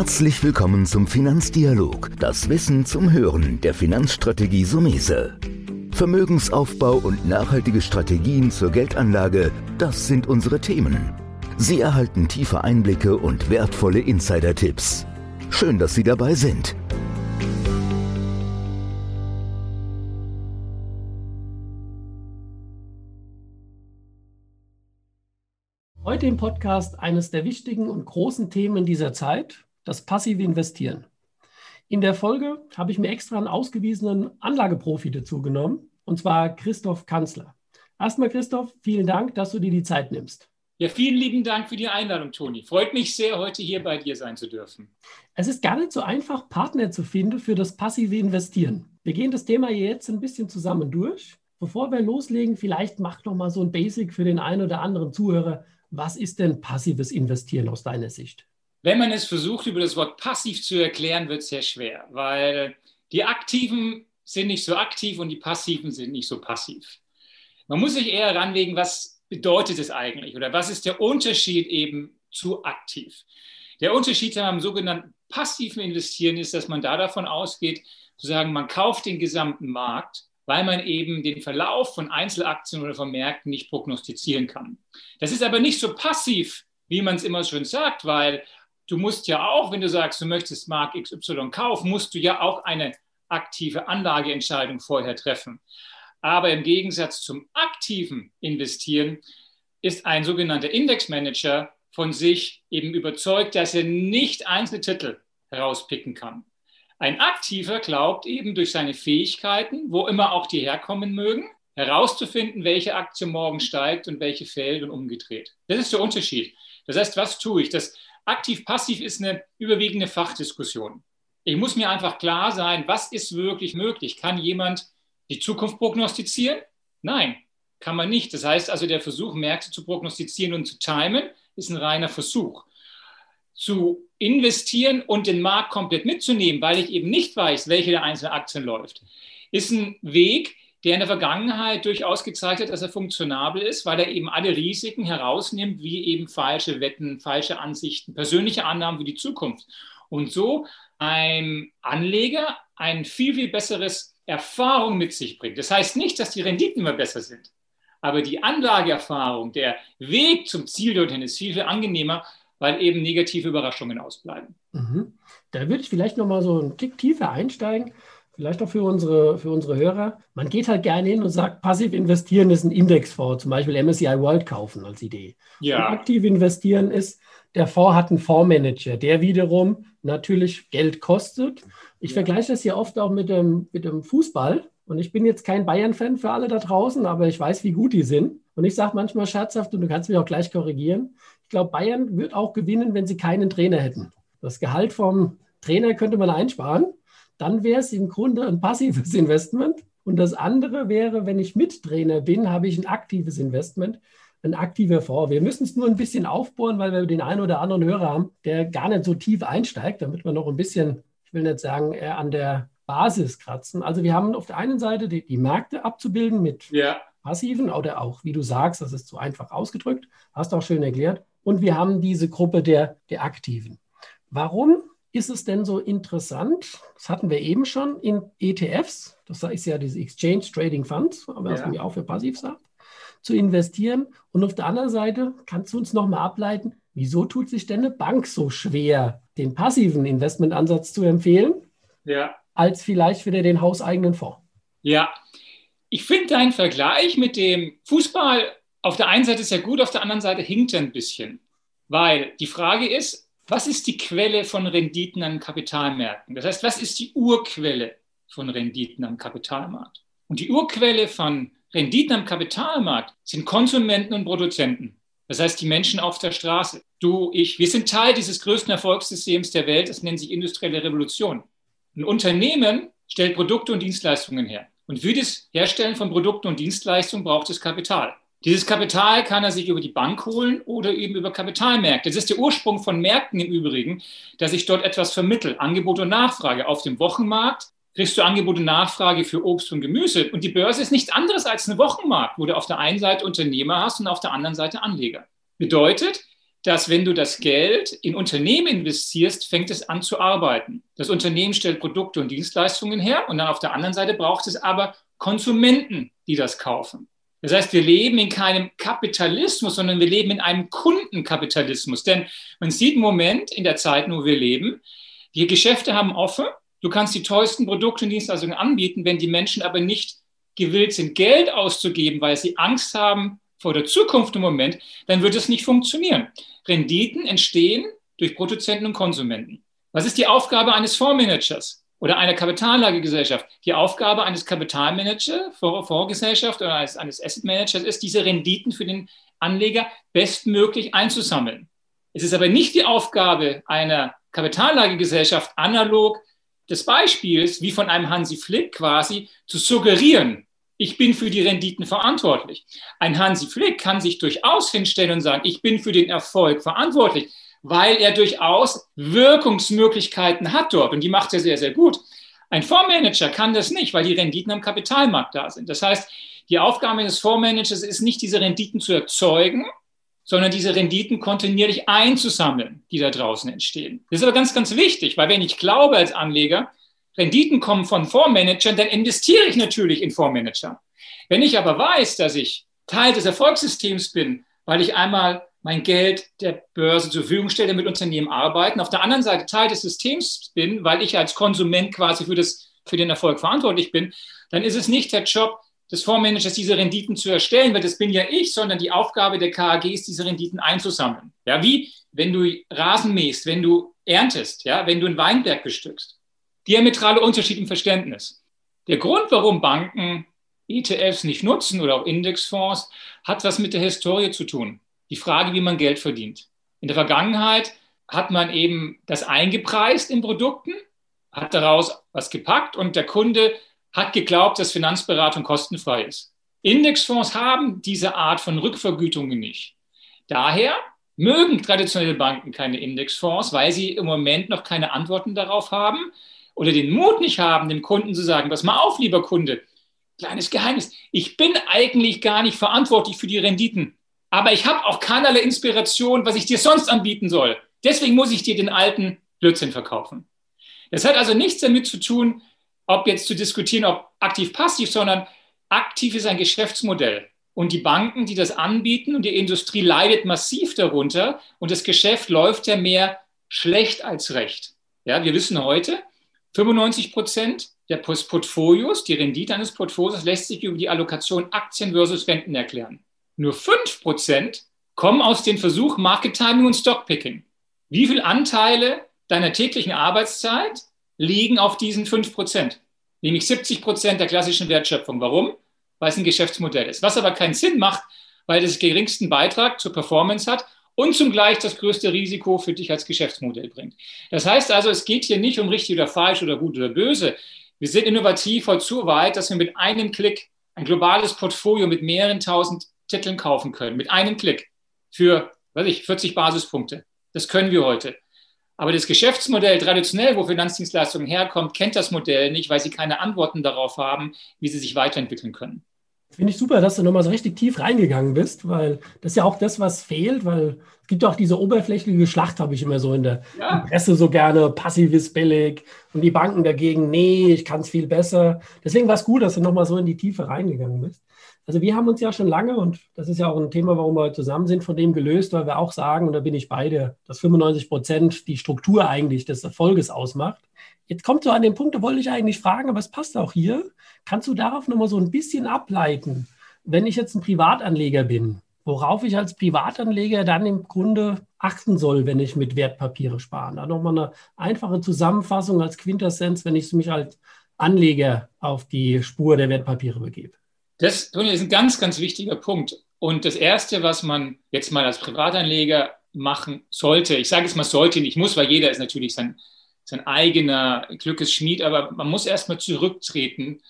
Herzlich willkommen zum Finanzdialog, das Wissen zum Hören der Finanzstrategie Sumese. Vermögensaufbau und nachhaltige Strategien zur Geldanlage, das sind unsere Themen. Sie erhalten tiefe Einblicke und wertvolle Insider-Tipps. Schön, dass Sie dabei sind. Heute im Podcast eines der wichtigen und großen Themen dieser Zeit, das passive Investieren. In der Folge habe ich mir extra einen ausgewiesenen Anlageprofi dazu genommen, und zwar Christoph Kanzler. Erstmal, Christoph, vielen Dank, dass du dir die Zeit nimmst. Ja, vielen lieben Dank für die Einladung, Toni. Freut mich sehr, heute hier bei dir sein zu dürfen. Es ist gar nicht so einfach, Partner zu finden für das passive Investieren. Wir gehen das Thema jetzt ein bisschen zusammen durch. Bevor wir loslegen, vielleicht mach noch mal so ein Basic für den einen oder anderen Zuhörer. Was ist denn passives Investieren aus deiner Sicht? Wenn man es versucht, über das Wort passiv zu erklären, wird es sehr schwer, weil die Aktiven sind nicht so aktiv und die Passiven sind nicht so passiv. Man muss sich eher ranlegen, was bedeutet es eigentlich oder was ist der Unterschied eben zu aktiv? Der Unterschied am sogenannten passiven Investieren ist, dass man da davon ausgeht, zu sagen, man kauft den gesamten Markt, weil man eben den Verlauf von Einzelaktien oder von Märkten nicht prognostizieren kann. Das ist aber nicht so passiv, wie man es immer schön sagt, weil du musst ja auch, wenn du sagst, du möchtest Mark XY kaufen, musst du ja auch eine aktive Anlageentscheidung vorher treffen. Aber im Gegensatz zum aktiven Investieren ist ein sogenannter Indexmanager von sich eben überzeugt, dass er nicht einzelne Titel herauspicken kann. Ein Aktiver glaubt eben durch seine Fähigkeiten, wo immer auch die herkommen mögen, herauszufinden, welche Aktie morgen steigt und welche fällt und umgedreht. Das ist der Unterschied. Das heißt, was tue ich? Das aktiv-passiv ist eine überwiegende Fachdiskussion. Ich muss mir einfach klar sein, was ist wirklich möglich? Kann jemand die Zukunft prognostizieren? Nein, kann man nicht. Das heißt also, der Versuch, Märkte zu prognostizieren und zu timen, ist ein reiner Versuch. Zu investieren und den Markt komplett mitzunehmen, weil ich eben nicht weiß, welche der einzelnen Aktien läuft, ist ein Weg, der in der Vergangenheit durchaus gezeigt hat, dass er funktionabel ist, weil er eben alle Risiken herausnimmt, wie eben falsche Wetten, falsche Ansichten, persönliche Annahmen für die Zukunft. Und so ein Anleger ein viel, viel besseres Erfahrung mit sich bringt. Das heißt nicht, dass die Renditen immer besser sind, aber die Anlageerfahrung, der Weg zum Ziel dorthin ist viel, viel angenehmer, weil eben negative Überraschungen ausbleiben. Mhm. Da würde ich vielleicht noch mal so einen Tick tiefer einsteigen. Vielleicht auch für unsere, für unsere Hörer. Man geht halt gerne hin und sagt, passiv investieren ist ein Indexfonds, zum Beispiel MSCI World kaufen als Idee. Ja. Und aktiv investieren ist, der Fonds hat einen Fondsmanager, der wiederum natürlich Geld kostet. Ich ja. vergleiche das hier oft auch mit dem, mit dem Fußball. Und ich bin jetzt kein Bayern-Fan für alle da draußen, aber ich weiß, wie gut die sind. Und ich sage manchmal scherzhaft, und du kannst mich auch gleich korrigieren, ich glaube, Bayern wird auch gewinnen, wenn sie keinen Trainer hätten. Das Gehalt vom Trainer könnte man einsparen. Dann wäre es im Grunde ein passives Investment. Und das andere wäre, wenn ich Mittrainer bin, habe ich ein aktives Investment ein aktiver Fonds. Wir müssen es nur ein bisschen aufbohren, weil wir den einen oder anderen Hörer haben, der gar nicht so tief einsteigt, damit wir noch ein bisschen, ich will nicht sagen, eher an der Basis kratzen. Also wir haben auf der einen Seite die, die Märkte abzubilden mit ja. passiven oder auch, wie du sagst, das ist zu einfach ausgedrückt, hast du auch schön erklärt. Und wir haben diese Gruppe der, der Aktiven. Warum ist es denn so interessant? Das hatten wir eben schon in ETFs. Das ist ja diese Exchange Trading Funds, aber ja. was man ja auch für passiv sagt zu investieren. Und auf der anderen Seite kannst du uns nochmal ableiten, wieso tut sich denn eine Bank so schwer, den passiven Investmentansatz zu empfehlen, ja. als vielleicht wieder den hauseigenen Fonds? Ja, ich finde deinen Vergleich mit dem Fußball auf der einen Seite sehr gut, auf der anderen Seite hinkt er ein bisschen. Weil die Frage ist, was ist die Quelle von Renditen an Kapitalmärkten? Das heißt, was ist die Urquelle von Renditen am Kapitalmarkt? Und die Urquelle von Renditen am Kapitalmarkt sind Konsumenten und Produzenten. Das heißt, die Menschen auf der Straße. Du, ich, wir sind Teil dieses größten Erfolgssystems der Welt. Es nennt sich industrielle Revolution. Ein Unternehmen stellt Produkte und Dienstleistungen her. Und für das Herstellen von Produkten und Dienstleistungen braucht es Kapital. Dieses Kapital kann er sich über die Bank holen oder eben über Kapitalmärkte. Das ist der Ursprung von Märkten im Übrigen, dass ich dort etwas vermittle. Angebot und Nachfrage. Auf dem Wochenmarkt kriegst du Angebot und Nachfrage für Obst und Gemüse. Und die Börse ist nichts anderes als ein Wochenmarkt, wo du auf der einen Seite Unternehmer hast und auf der anderen Seite Anleger. Bedeutet, dass wenn du das Geld in Unternehmen investierst, fängt es an zu arbeiten. Das Unternehmen stellt Produkte und Dienstleistungen her und dann auf der anderen Seite braucht es aber Konsumenten, die das kaufen. Das heißt, wir leben in keinem Kapitalismus, sondern wir leben in einem Kundenkapitalismus. Denn man sieht im Moment in der Zeit, wo wir leben, die Geschäfte haben offen. Du kannst die teuersten Produkte und Dienstleistungen anbieten, wenn die Menschen aber nicht gewillt sind, Geld auszugeben, weil sie Angst haben vor der Zukunft im Moment, dann wird es nicht funktionieren. Renditen entstehen durch Produzenten und Konsumenten. Was ist die Aufgabe eines Fondsmanagers oder einer Kapitalanlagegesellschaft? Die Aufgabe eines Kapitalmanagers, Fondsgesellschaft oder eines, eines Asset Managers ist, diese Renditen für den Anleger bestmöglich einzusammeln. Es ist aber nicht die Aufgabe einer Kapitalanlagegesellschaft, analog des Beispiels, wie von einem Hansi Flick quasi, zu suggerieren, ich bin für die Renditen verantwortlich. Ein Hansi Flick kann sich durchaus hinstellen und sagen, ich bin für den Erfolg verantwortlich, weil er durchaus Wirkungsmöglichkeiten hat dort und die macht er sehr, sehr gut. Ein Fondsmanager kann das nicht, weil die Renditen am Kapitalmarkt da sind. Das heißt, die Aufgabe des Fondsmanagers ist nicht, diese Renditen zu erzeugen, sondern diese Renditen kontinuierlich einzusammeln, die da draußen entstehen. Das ist aber ganz, ganz wichtig, weil wenn ich glaube als Anleger, Renditen kommen von Fondsmanagern, dann investiere ich natürlich in Fondsmanager. Wenn ich aber weiß, dass ich Teil des Erfolgssystems bin, weil ich einmal mein Geld der Börse zur Verfügung stelle, damit Unternehmen arbeiten, auf der anderen Seite Teil des Systems bin, weil ich als Konsument quasi für, das, für den Erfolg verantwortlich bin, dann ist es nicht der Job des Fondsmanagers, diese Renditen zu erstellen, weil das bin ja ich, sondern die Aufgabe der KAG ist, diese Renditen einzusammeln. Ja, wie wenn du Rasen mähst, wenn du erntest, ja, wenn du ein Weinberg bestückst diametrale Unterschied im Verständnis. Der Grund, warum Banken ETFs nicht nutzen oder auch Indexfonds, hat was mit der Historie zu tun. Die Frage, wie man Geld verdient. In der Vergangenheit hat man eben das eingepreist in Produkten, hat daraus was gepackt und der Kunde hat geglaubt, dass Finanzberatung kostenfrei ist. Indexfonds haben diese Art von Rückvergütungen nicht. Daher mögen traditionelle Banken keine Indexfonds, weil sie im Moment noch keine Antworten darauf haben oder den Mut nicht haben, dem Kunden zu sagen, pass mal auf, lieber Kunde, kleines Geheimnis, ich bin eigentlich gar nicht verantwortlich für die Renditen, aber ich habe auch keinerlei Inspiration, was ich dir sonst anbieten soll. Deswegen muss ich dir den alten Blödsinn verkaufen. Das hat also nichts damit zu tun, ob jetzt zu diskutieren, ob aktiv-passiv, sondern aktiv ist ein Geschäftsmodell. Und die Banken, die das anbieten und die Industrie leidet massiv darunter und das Geschäft läuft ja mehr schlecht als recht. Ja, wir wissen heute, 95 Prozent der Portfolios, die Rendite eines Portfolios lässt sich über die Allokation Aktien versus Renten erklären. Nur 5 Prozent kommen aus dem Versuch Market Timing und Stockpicking. Wie viele Anteile deiner täglichen Arbeitszeit liegen auf diesen 5 Prozent? Nämlich 70 Prozent der klassischen Wertschöpfung. Warum? Weil es ein Geschäftsmodell ist. Was aber keinen Sinn macht, weil es geringsten Beitrag zur Performance hat und zugleich das größte Risiko für dich als Geschäftsmodell bringt. Das heißt also, es geht hier nicht um richtig oder falsch oder gut oder böse. Wir sind innovativ heute zu weit, dass wir mit einem Klick ein globales Portfolio mit mehreren tausend Titeln kaufen können. Mit einem Klick für, weiß ich, 40 Basispunkte. Das können wir heute. Aber das Geschäftsmodell traditionell, wo Finanzdienstleistungen herkommt, kennt das Modell nicht, weil sie keine Antworten darauf haben, wie sie sich weiterentwickeln können. Finde ich super, dass du nochmal so richtig tief reingegangen bist, weil das ist ja auch das, was fehlt, weil es gibt ja auch diese oberflächliche Schlacht, habe ich immer so in der ja. Presse so gerne, passiv ist billig und die Banken dagegen, nee, ich kann es viel besser. Deswegen war es gut, dass du nochmal so in die Tiefe reingegangen bist. Also wir haben uns ja schon lange, und das ist ja auch ein Thema, warum wir zusammen sind, von dem gelöst, weil wir auch sagen, und da bin ich beide, dass 95 Prozent die Struktur eigentlich des Erfolges ausmacht. Jetzt kommt so an den Punkt, da wollte ich eigentlich fragen, aber es passt auch hier. Kannst du darauf nochmal so ein bisschen ableiten, wenn ich jetzt ein Privatanleger bin, worauf ich als Privatanleger dann im Grunde achten soll, wenn ich mit Wertpapiere spare? Da nochmal eine einfache Zusammenfassung als Quintessenz, wenn ich mich als Anleger auf die Spur der Wertpapiere begebe. Das ist ein ganz, ganz wichtiger Punkt. Und das Erste, was man jetzt mal als Privatanleger machen sollte, ich sage es mal sollte, nicht muss, weil jeder ist natürlich sein sein eigener Glückesschmied, aber man muss erstmal zurücktreten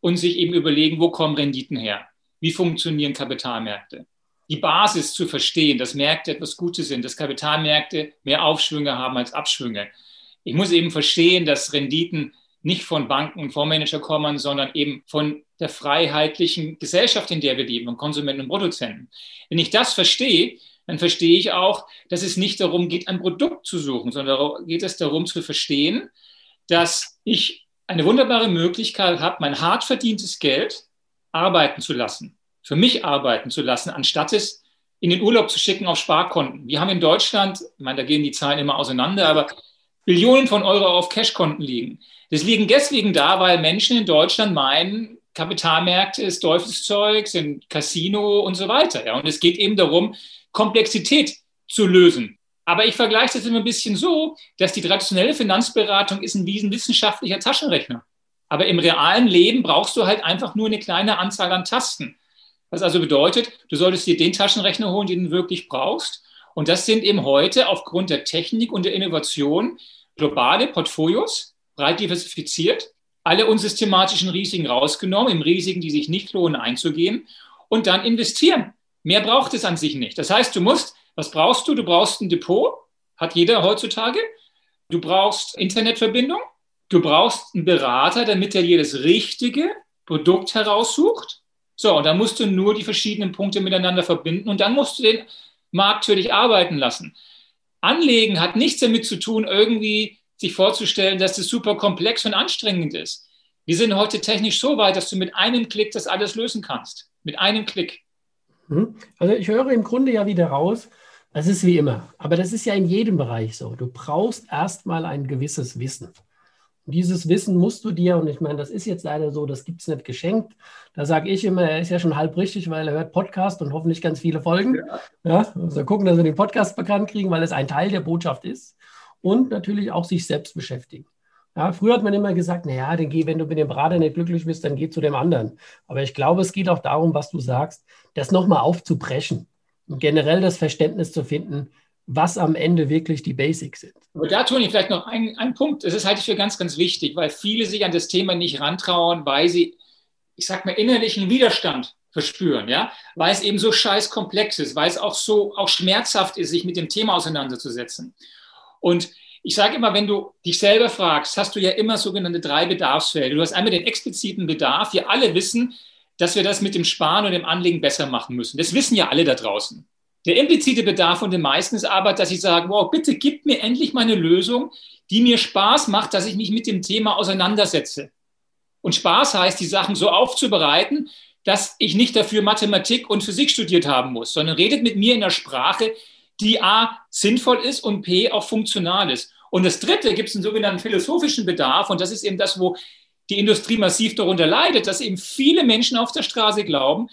und sich eben überlegen, wo kommen Renditen her? Wie funktionieren Kapitalmärkte? Die Basis zu verstehen, dass Märkte etwas Gutes sind, dass Kapitalmärkte mehr Aufschwünge haben als Abschwünge. Ich muss eben verstehen, dass Renditen nicht von Banken und Fondsmanager kommen, sondern eben von der freiheitlichen Gesellschaft, in der wir leben, von Konsumenten und Produzenten. Wenn ich das verstehe, dann verstehe ich auch, dass es nicht darum geht, ein Produkt zu suchen, sondern geht es darum zu verstehen, dass ich eine wunderbare Möglichkeit habe, mein hart verdientes Geld arbeiten zu lassen, für mich arbeiten zu lassen, anstatt es in den Urlaub zu schicken auf Sparkonten. Wir haben in Deutschland, ich meine, da gehen die Zahlen immer auseinander, aber Billionen von Euro auf Cashkonten liegen. Das liegen deswegen da, weil Menschen in Deutschland meinen, Kapitalmärkte ist Teufelszeug, sind Casino und so weiter. Ja. Und es geht eben darum, Komplexität zu lösen. Aber ich vergleiche das immer ein bisschen so, dass die traditionelle Finanzberatung ist ein wissenschaftlicher Taschenrechner. Aber im realen Leben brauchst du halt einfach nur eine kleine Anzahl an Tasten. Was also bedeutet, du solltest dir den Taschenrechner holen, den du wirklich brauchst. Und das sind eben heute aufgrund der Technik und der Innovation globale Portfolios, breit diversifiziert, alle unsystematischen Risiken rausgenommen, im Risiken, die sich nicht lohnen, einzugehen und dann investieren. Mehr braucht es an sich nicht. Das heißt, du musst, was brauchst du? Du brauchst ein Depot, hat jeder heutzutage. Du brauchst Internetverbindung. Du brauchst einen Berater, damit er dir das richtige Produkt heraussucht. So, und dann musst du nur die verschiedenen Punkte miteinander verbinden und dann musst du den Markt für dich arbeiten lassen. Anlegen hat nichts damit zu tun, irgendwie sich vorzustellen, dass das super komplex und anstrengend ist. Wir sind heute technisch so weit, dass du mit einem Klick das alles lösen kannst. Mit einem Klick. Mhm. Also ich höre im Grunde ja wieder raus, es ist wie immer, aber das ist ja in jedem Bereich so. Du brauchst erstmal ein gewisses Wissen. Und dieses Wissen musst du dir, und ich meine, das ist jetzt leider so, das gibt es nicht geschenkt. Da sage ich immer, er ist ja schon halb richtig, weil er hört Podcast und hoffentlich ganz viele Folgen. Ja. ja also gucken, dass wir den Podcast bekannt kriegen, weil es ein Teil der Botschaft ist. Und natürlich auch sich selbst beschäftigen. Ja, früher hat man immer gesagt, naja, dann geh, wenn du mit dem Berater nicht glücklich bist, dann geh zu dem anderen. Aber ich glaube, es geht auch darum, was du sagst, das nochmal aufzubrechen und generell das Verständnis zu finden, was am Ende wirklich die Basics sind. Aber da ich vielleicht noch einen, einen Punkt. Das ist halte ich für ganz, ganz wichtig, weil viele sich an das Thema nicht rantrauen, weil sie, ich sag mal, innerlichen Widerstand verspüren, ja, weil es eben so scheiß komplex ist, weil es auch so auch schmerzhaft ist, sich mit dem Thema auseinanderzusetzen. Und ich sage immer, wenn du dich selber fragst, hast du ja immer sogenannte drei Bedarfsfelder. Du hast einmal den expliziten Bedarf. Wir alle wissen, dass wir das mit dem Sparen und dem Anlegen besser machen müssen. Das wissen ja alle da draußen. Der implizite Bedarf von den meisten ist aber, dass sie sagen, wow, bitte gib mir endlich mal eine Lösung, die mir Spaß macht, dass ich mich mit dem Thema auseinandersetze. Und Spaß heißt, die Sachen so aufzubereiten, dass ich nicht dafür Mathematik und Physik studiert haben muss, sondern redet mit mir in der Sprache, die A sinnvoll ist und P auch funktional ist. Und das Dritte gibt es einen sogenannten philosophischen Bedarf und das ist eben das, wo die Industrie massiv darunter leidet, dass eben viele Menschen auf der Straße glauben,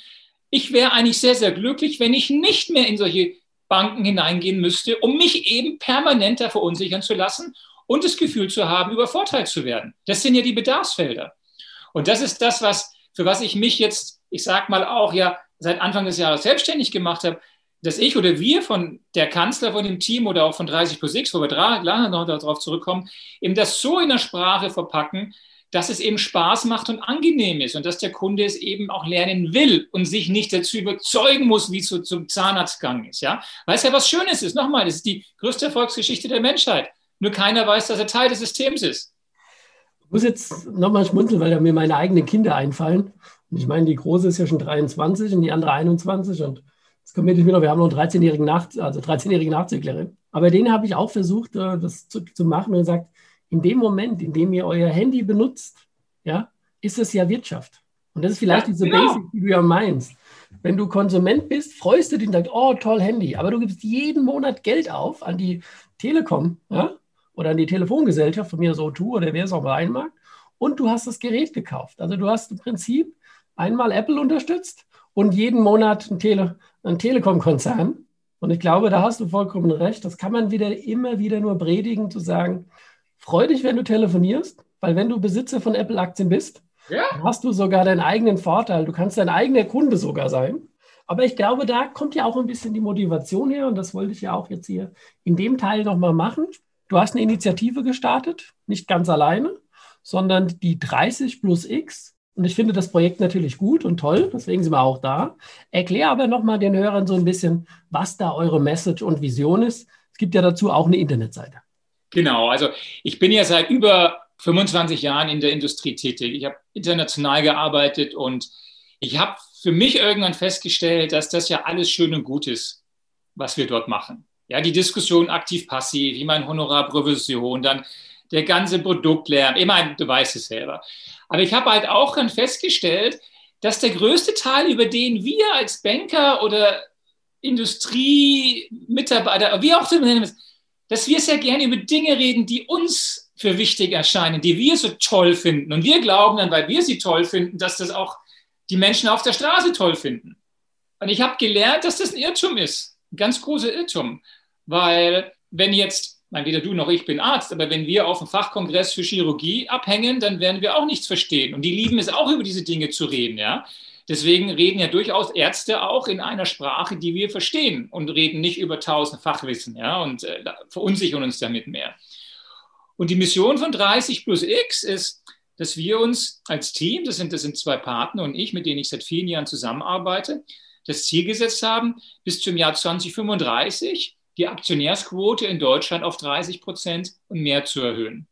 ich wäre eigentlich sehr, sehr glücklich, wenn ich nicht mehr in solche Banken hineingehen müsste, um mich eben permanenter verunsichern zu lassen und das Gefühl zu haben, übervorteilt zu werden. Das sind ja die Bedarfsfelder. Und das ist das, was, für was ich mich jetzt, ich sag mal auch ja seit Anfang des Jahres selbstständig gemacht habe, dass ich oder wir von der Kanzler von dem Team oder auch von 30 plus X, wo wir lange noch darauf zurückkommen, eben das so in der Sprache verpacken, dass es eben Spaß macht und angenehm ist und dass der Kunde es eben auch lernen will und sich nicht dazu überzeugen muss, wie es so zum Zahnarztgang ist. Ja? Weil es ja was Schönes ist. Nochmal, das ist die größte Erfolgsgeschichte der Menschheit. Nur keiner weiß, dass er Teil des Systems ist. Ich muss jetzt nochmal schmunzeln, weil da mir meine eigenen Kinder einfallen. Und ich meine, die große ist ja schon 23 und die andere 21 und Jetzt kommt mir wieder, wir haben noch einen 13-jährigen Nach also 13-jährigen Nachzüglerin. Aber den habe ich auch versucht, äh, das zu, zu machen und gesagt, in dem Moment, in dem ihr euer Handy benutzt, ja, ist es ja Wirtschaft. Und das ist vielleicht ja, diese genau. Basic, die du ja meinst. Wenn du Konsument bist, freust du dich und sagst, oh, toll Handy. Aber du gibst jeden Monat Geld auf an die Telekom ja? oder an die Telefongesellschaft, von mir so tu oder wer es auch mal einmag. Und du hast das Gerät gekauft. Also du hast im Prinzip einmal Apple unterstützt und jeden Monat ein, Tele, ein Telekom-Konzern. Und ich glaube, da hast du vollkommen recht. Das kann man wieder immer wieder nur predigen, zu sagen, freu dich, wenn du telefonierst, weil wenn du Besitzer von Apple-Aktien bist, ja. hast du sogar deinen eigenen Vorteil. Du kannst dein eigener Kunde sogar sein. Aber ich glaube, da kommt ja auch ein bisschen die Motivation her und das wollte ich ja auch jetzt hier in dem Teil nochmal machen. Du hast eine Initiative gestartet, nicht ganz alleine, sondern die 30 plus X und ich finde das Projekt natürlich gut und toll, deswegen sind wir auch da. Erklär aber nochmal den Hörern so ein bisschen, was da eure Message und Vision ist. Es gibt ja dazu auch eine Internetseite. Genau, also ich bin ja seit über 25 Jahren in der Industrie tätig. Ich habe international gearbeitet und ich habe für mich irgendwann festgestellt, dass das ja alles schön und gut ist. was wir dort machen. Ja, die Diskussion aktiv-passiv, ich meine Honorarprovision, dann der ganze Produktlärm. Ich du weißt es selber. Aber ich habe halt auch dann festgestellt, dass der größte Teil, über den wir als Banker oder Industriemitarbeiter, wie auch immer, dass wir sehr gerne über Dinge reden, die uns für wichtig erscheinen, die wir so toll finden. Und wir glauben dann, weil wir sie toll finden, dass das auch die Menschen auf der Straße toll finden. Und ich habe gelernt, dass das ein Irrtum ist, ein ganz großer Irrtum, weil wenn jetzt, mein, weder du noch ich bin Arzt, aber wenn wir auf dem Fachkongress für Chirurgie abhängen, dann werden wir auch nichts verstehen. Und die lieben es auch, über diese Dinge zu reden, ja. Deswegen reden ja durchaus Ärzte auch in einer Sprache, die wir verstehen und reden nicht über tausend Fachwissen, ja, und äh, verunsichern uns damit mehr. Und die Mission von 30 plus X ist, dass wir uns als Team, das sind, das sind zwei Partner und ich, mit denen ich seit vielen Jahren zusammenarbeite, das Ziel gesetzt haben, bis zum Jahr 2035 die Aktionärsquote in Deutschland auf 30 Prozent und mehr zu erhöhen.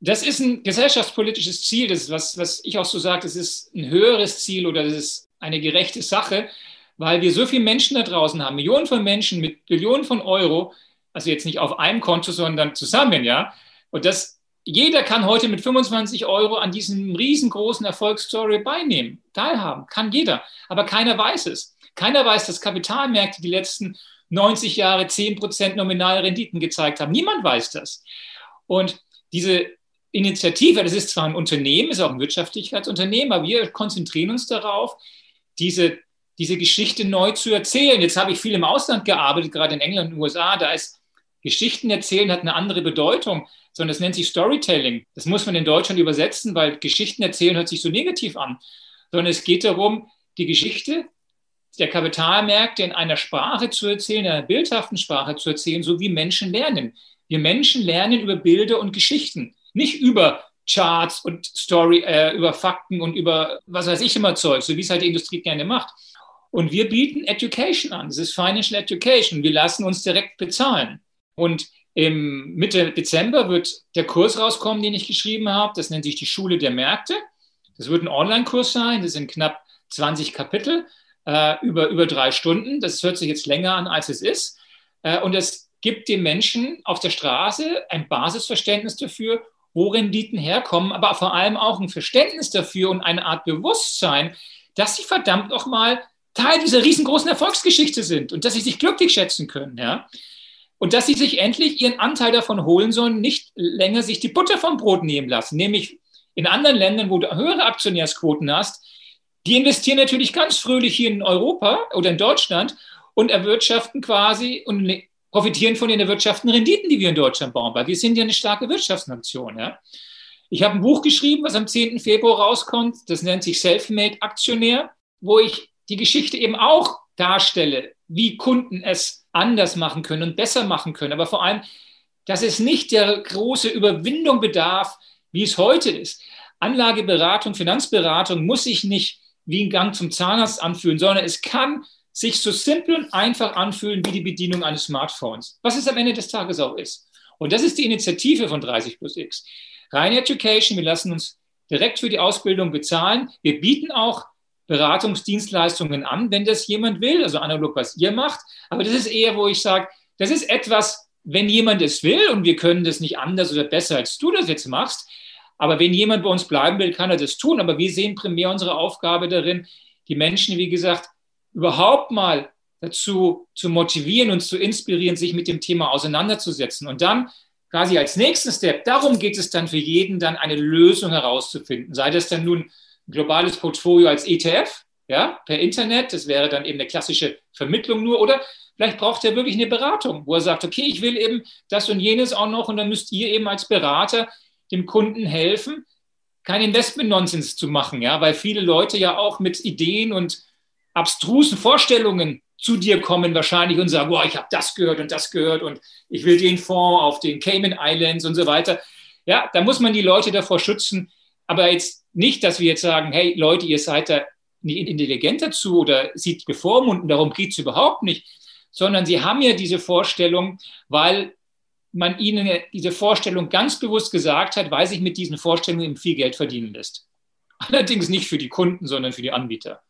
Das ist ein gesellschaftspolitisches Ziel, das ist was, was ich auch so sage, das ist ein höheres Ziel oder das ist eine gerechte Sache, weil wir so viele Menschen da draußen haben, Millionen von Menschen mit Billionen von Euro, also jetzt nicht auf einem Konto, sondern zusammen, ja. Und das, jeder kann heute mit 25 Euro an diesem riesengroßen Erfolgsstory beinehmen, teilhaben, kann jeder, aber keiner weiß es. Keiner weiß, dass Kapitalmärkte die letzten 90 Jahre 10% nominale Renditen gezeigt haben. Niemand weiß das. Und diese Initiative, das ist zwar ein Unternehmen, ist auch ein Wirtschaftlichkeitsunternehmen, aber wir konzentrieren uns darauf, diese, diese Geschichte neu zu erzählen. Jetzt habe ich viel im Ausland gearbeitet, gerade in England und USA, da ist Geschichten erzählen hat eine andere Bedeutung, sondern das nennt sich Storytelling. Das muss man in Deutschland übersetzen, weil Geschichten erzählen hört sich so negativ an, sondern es geht darum, die Geschichte der Kapitalmärkte in einer Sprache zu erzählen, in einer bildhaften Sprache zu erzählen, so wie Menschen lernen. Wir Menschen lernen über Bilder und Geschichten, nicht über Charts und Story, äh, über Fakten und über was weiß ich immer Zeug, so wie es halt die Industrie gerne macht. Und wir bieten Education an. Das ist Financial Education. Wir lassen uns direkt bezahlen. Und im Mitte Dezember wird der Kurs rauskommen, den ich geschrieben habe. Das nennt sich die Schule der Märkte. Das wird ein Online-Kurs sein. Das sind knapp 20 Kapitel äh, über, über drei Stunden. Das hört sich jetzt länger an, als es ist. Äh, und es gibt den Menschen auf der Straße ein Basisverständnis dafür, wo Renditen herkommen, aber vor allem auch ein Verständnis dafür und eine Art Bewusstsein, dass sie verdammt noch mal Teil dieser riesengroßen Erfolgsgeschichte sind und dass sie sich glücklich schätzen können. Ja? Und dass sie sich endlich ihren Anteil davon holen sollen, nicht länger sich die Butter vom Brot nehmen lassen. Nämlich in anderen Ländern, wo du höhere Aktionärsquoten hast, die investieren natürlich ganz fröhlich hier in Europa oder in Deutschland und erwirtschaften quasi und profitieren von den erwirtschafteten Renditen, die wir in Deutschland bauen, weil wir sind ja eine starke Wirtschaftsnation. Ja? Ich habe ein Buch geschrieben, was am 10. Februar rauskommt, das nennt sich Selfmade Aktionär, wo ich die Geschichte eben auch darstelle, wie Kunden es anders machen können und besser machen können, aber vor allem, dass es nicht der große Überwindung bedarf, wie es heute ist. Anlageberatung, Finanzberatung muss sich nicht wie ein Gang zum Zahnarzt anfühlen, sondern es kann sich so simpel und einfach anfühlen wie die Bedienung eines Smartphones, was es am Ende des Tages auch ist. Und das ist die Initiative von 30 plus X. Rein Education, wir lassen uns direkt für die Ausbildung bezahlen. Wir bieten auch Beratungsdienstleistungen an, wenn das jemand will, also analog, was ihr macht. Aber das ist eher, wo ich sage, das ist etwas, wenn jemand es will und wir können das nicht anders oder besser, als du das jetzt machst, aber wenn jemand bei uns bleiben will, kann er das tun. Aber wir sehen primär unsere Aufgabe darin, die Menschen, wie gesagt, überhaupt mal dazu zu motivieren und zu inspirieren, sich mit dem Thema auseinanderzusetzen. Und dann quasi als nächsten Step, darum geht es dann für jeden, dann eine Lösung herauszufinden. Sei das dann nun ein globales Portfolio als ETF, ja, per Internet, das wäre dann eben eine klassische Vermittlung nur, oder vielleicht braucht er wirklich eine Beratung, wo er sagt, okay, ich will eben das und jenes auch noch und dann müsst ihr eben als Berater dem Kunden helfen, kein Investment-Nonsens zu machen, ja, weil viele Leute ja auch mit Ideen und abstrusen Vorstellungen zu dir kommen wahrscheinlich und sagen, boah, ich habe das gehört und das gehört und ich will den Fonds auf den Cayman Islands und so weiter. Ja, da muss man die Leute davor schützen, aber jetzt nicht, dass wir jetzt sagen, hey Leute, ihr seid da nicht intelligent dazu oder sieht bevormunden, darum geht es überhaupt nicht, sondern sie haben ja diese Vorstellung, weil man ihnen diese Vorstellung ganz bewusst gesagt hat, weil sich mit diesen Vorstellungen viel Geld verdienen lässt. Allerdings nicht für die Kunden, sondern für die Anbieter.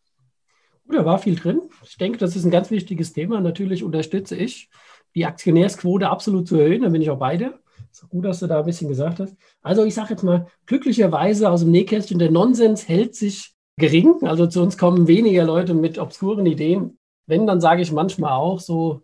Da war viel drin. Ich denke, das ist ein ganz wichtiges Thema. Natürlich unterstütze ich, die Aktionärsquote absolut zu erhöhen. Da bin ich auch beide. Ist gut, dass du da ein bisschen gesagt hast. Also ich sage jetzt mal, glücklicherweise aus dem Nähkästchen, der Nonsens hält sich gering. Also zu uns kommen weniger Leute mit obskuren Ideen. Wenn, dann sage ich manchmal auch so,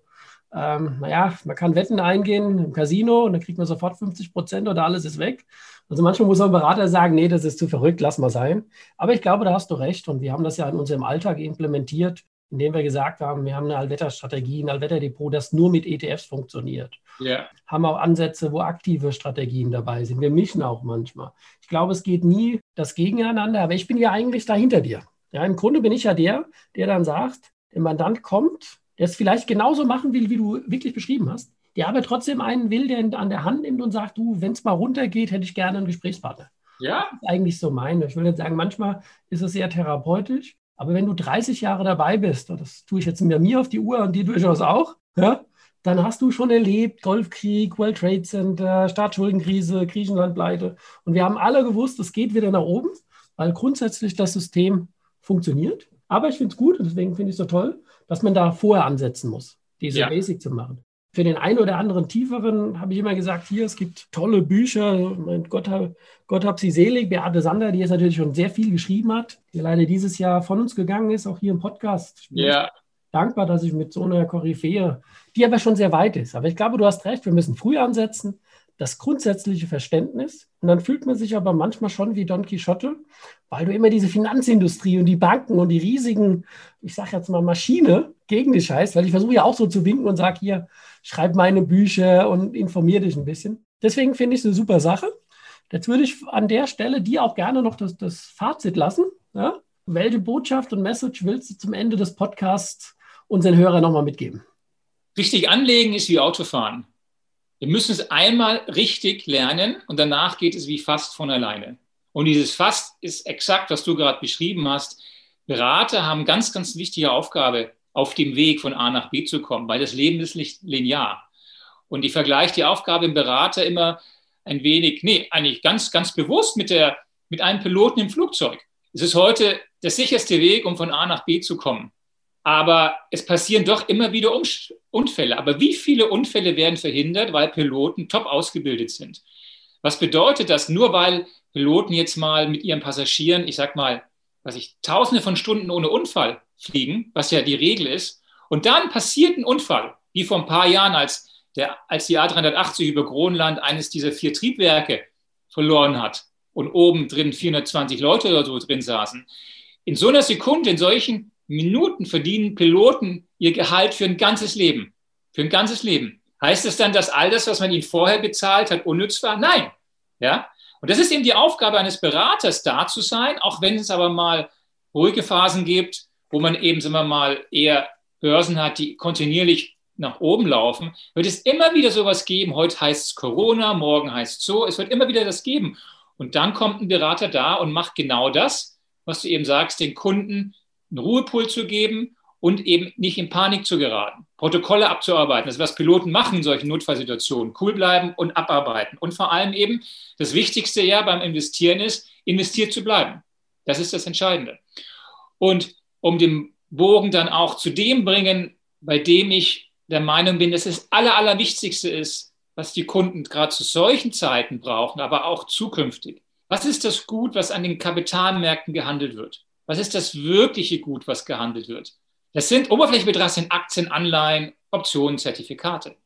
ähm, naja, man kann Wetten eingehen im Casino und dann kriegt man sofort 50 Prozent oder alles ist weg. Also manchmal muss ein Berater sagen, nee, das ist zu verrückt, lass mal sein. Aber ich glaube, da hast du recht und wir haben das ja in unserem Alltag implementiert, indem wir gesagt haben, wir haben eine Allwetterstrategie, ein Allwetterdepot, das nur mit ETFs funktioniert. Yeah. Haben auch Ansätze, wo aktive Strategien dabei sind. Wir mischen auch manchmal. Ich glaube, es geht nie das Gegeneinander, aber ich bin ja eigentlich da hinter dir. Ja, im Grunde bin ich ja der, der dann sagt, der Mandant kommt, der es vielleicht genauso machen will, wie du wirklich beschrieben hast, der aber trotzdem einen will, der an der Hand nimmt und sagt, du, wenn es mal runtergeht, hätte ich gerne einen Gesprächspartner. Ja. Das ist eigentlich so meine. Ich will jetzt sagen, manchmal ist es sehr therapeutisch, aber wenn du 30 Jahre dabei bist, und das tue ich jetzt mit mir auf die Uhr und die durchaus auch, ja, dann hast du schon erlebt, Golfkrieg, World Trade Center, Staatsschuldenkrise, Griechenlandpleite. Und wir haben alle gewusst, es geht wieder nach oben, weil grundsätzlich das System funktioniert. Aber ich finde es gut und deswegen finde ich es so toll, dass man da vorher ansetzen muss, diese ja. Basic zu machen. Für den einen oder anderen tieferen habe ich immer gesagt, hier, es gibt tolle Bücher. Mein Gott, Gott hab sie selig. Beate Sander, die jetzt natürlich schon sehr viel geschrieben hat, die leider dieses Jahr von uns gegangen ist, auch hier im Podcast. Ja dankbar, dass ich mit so einer Koryphäe, die aber schon sehr weit ist. Aber ich glaube, du hast recht, wir müssen früh ansetzen, das grundsätzliche Verständnis. Und dann fühlt man sich aber manchmal schon wie Don Quixote, weil du immer diese Finanzindustrie und die Banken und die riesigen, ich sage jetzt mal Maschine gegen dich heißt, weil ich versuche ja auch so zu winken und sage hier, schreib meine Bücher und informiere dich ein bisschen. Deswegen finde ich es eine super Sache. Jetzt würde ich an der Stelle dir auch gerne noch das, das Fazit lassen. Ja? Welche Botschaft und Message willst du zum Ende des Podcasts unseren Hörern nochmal mitgeben? Richtig anlegen ist wie Autofahren. Wir müssen es einmal richtig lernen und danach geht es wie fast von alleine. Und dieses fast ist exakt, was du gerade beschrieben hast. Berater haben ganz, ganz wichtige Aufgabe, auf dem Weg von A nach B zu kommen, weil das Leben ist nicht linear. Und ich vergleiche die Aufgabe im Berater immer ein wenig, nee, eigentlich ganz, ganz bewusst mit, der, mit einem Piloten im Flugzeug. Es ist heute der sicherste Weg, um von A nach B zu kommen. Aber es passieren doch immer wieder Unfälle. Aber wie viele Unfälle werden verhindert, weil Piloten top ausgebildet sind? Was bedeutet das? Nur weil Piloten jetzt mal mit ihren Passagieren, ich sag mal, was ich, tausende von Stunden ohne Unfall fliegen, was ja die Regel ist, und dann passiert ein Unfall, wie vor ein paar Jahren, als, der, als die A380 über Kronland eines dieser vier Triebwerke verloren hat und oben drin 420 Leute oder so drin saßen. In so einer Sekunde, in solchen Minuten verdienen Piloten ihr Gehalt für ein ganzes Leben. Für ein ganzes Leben. Heißt das dann, dass all das, was man ihnen vorher bezahlt hat, unnütz war? Nein. Ja? Und das ist eben die Aufgabe eines Beraters, da zu sein, auch wenn es aber mal ruhige Phasen gibt, wo man eben, sagen wir mal, eher Börsen hat, die kontinuierlich nach oben laufen, wird es immer wieder sowas geben. Heute heißt es Corona, morgen heißt es so. Es wird immer wieder das geben. Und dann kommt ein Berater da und macht genau das, was du eben sagst, den Kunden einen Ruhepol zu geben und eben nicht in Panik zu geraten. Protokolle abzuarbeiten, das ist, was Piloten machen in solchen Notfallsituationen. Cool bleiben und abarbeiten. Und vor allem eben, das Wichtigste ja beim Investieren ist, investiert zu bleiben. Das ist das Entscheidende. Und um den Bogen dann auch zu dem bringen, bei dem ich der Meinung bin, dass es Aller, Allerwichtigste ist, was die Kunden gerade zu solchen Zeiten brauchen, aber auch zukünftig. Was ist das Gut, was an den Kapitalmärkten gehandelt wird? Was ist das wirkliche Gut, was gehandelt wird? Das sind oberflächlich betrachtet sind Aktien, Anleihen, Optionen, Zertifikate.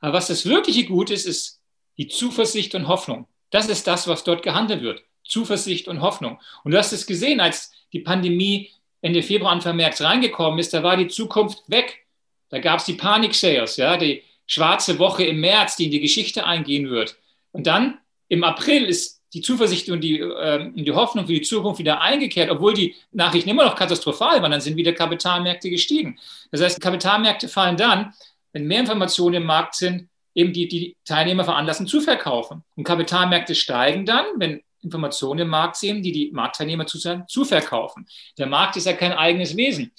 Aber was das wirkliche Gut ist, ist die Zuversicht und Hoffnung. Das ist das, was dort gehandelt wird. Zuversicht und Hoffnung. Und du hast es gesehen, als die Pandemie Ende Februar, Anfang März reingekommen ist, da war die Zukunft weg. Da gab es die Panik-Sales, ja, die schwarze Woche im März, die in die Geschichte eingehen wird. Und dann im April ist die Zuversicht und die, äh, die Hoffnung für die Zukunft wieder eingekehrt, obwohl die Nachrichten immer noch katastrophal waren, dann sind wieder Kapitalmärkte gestiegen. Das heißt, Kapitalmärkte fallen dann, wenn mehr Informationen im Markt sind, eben die, die Teilnehmer veranlassen zu verkaufen. Und Kapitalmärkte steigen dann, wenn Informationen im Markt sind, die die Marktteilnehmer zu, zu verkaufen. Der Markt ist ja kein eigenes Wesen.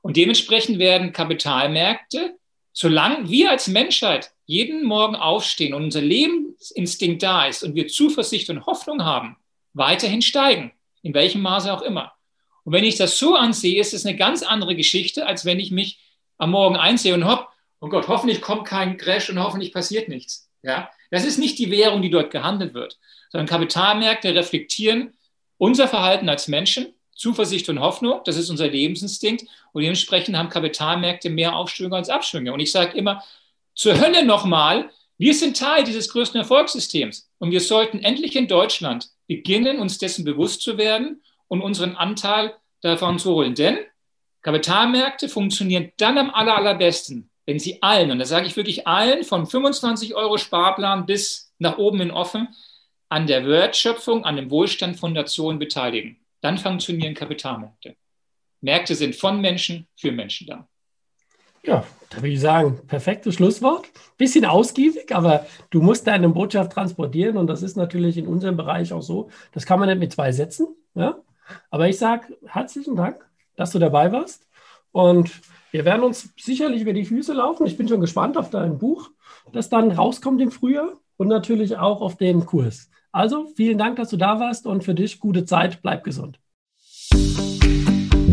Und dementsprechend werden Kapitalmärkte, solange wir als Menschheit jeden Morgen aufstehen und unser Lebensinstinkt da ist und wir Zuversicht und Hoffnung haben, weiterhin steigen, in welchem Maße auch immer. Und wenn ich das so ansehe, ist es eine ganz andere Geschichte, als wenn ich mich am Morgen einsehe und hopp, oh Gott, hoffentlich kommt kein Crash und hoffentlich passiert nichts. Ja? Das ist nicht die Währung, die dort gehandelt wird, sondern Kapitalmärkte reflektieren unser Verhalten als Menschen, Zuversicht und Hoffnung, das ist unser Lebensinstinkt und dementsprechend haben Kapitalmärkte mehr Aufschwünge als Abschwünge. Und ich sage immer, zur Hölle nochmal, wir sind Teil dieses größten Erfolgssystems und wir sollten endlich in Deutschland beginnen, uns dessen bewusst zu werden und unseren Anteil davon zu holen. Denn Kapitalmärkte funktionieren dann am aller, allerbesten, wenn sie allen, und da sage ich wirklich allen, von 25 Euro Sparplan bis nach oben in offen, an der Wertschöpfung, an dem Wohlstand von Nationen beteiligen. Dann funktionieren Kapitalmärkte. Märkte sind von Menschen für Menschen da. Ja, da würde ich sagen, perfektes Schlusswort. Bisschen ausgiebig, aber du musst deine Botschaft transportieren und das ist natürlich in unserem Bereich auch so. Das kann man nicht mit zwei Sätzen. Ja? Aber ich sage herzlichen Dank, dass du dabei warst und wir werden uns sicherlich über die Füße laufen. Ich bin schon gespannt auf dein Buch, das dann rauskommt im Frühjahr und natürlich auch auf den Kurs. Also vielen Dank, dass du da warst und für dich gute Zeit. Bleib gesund.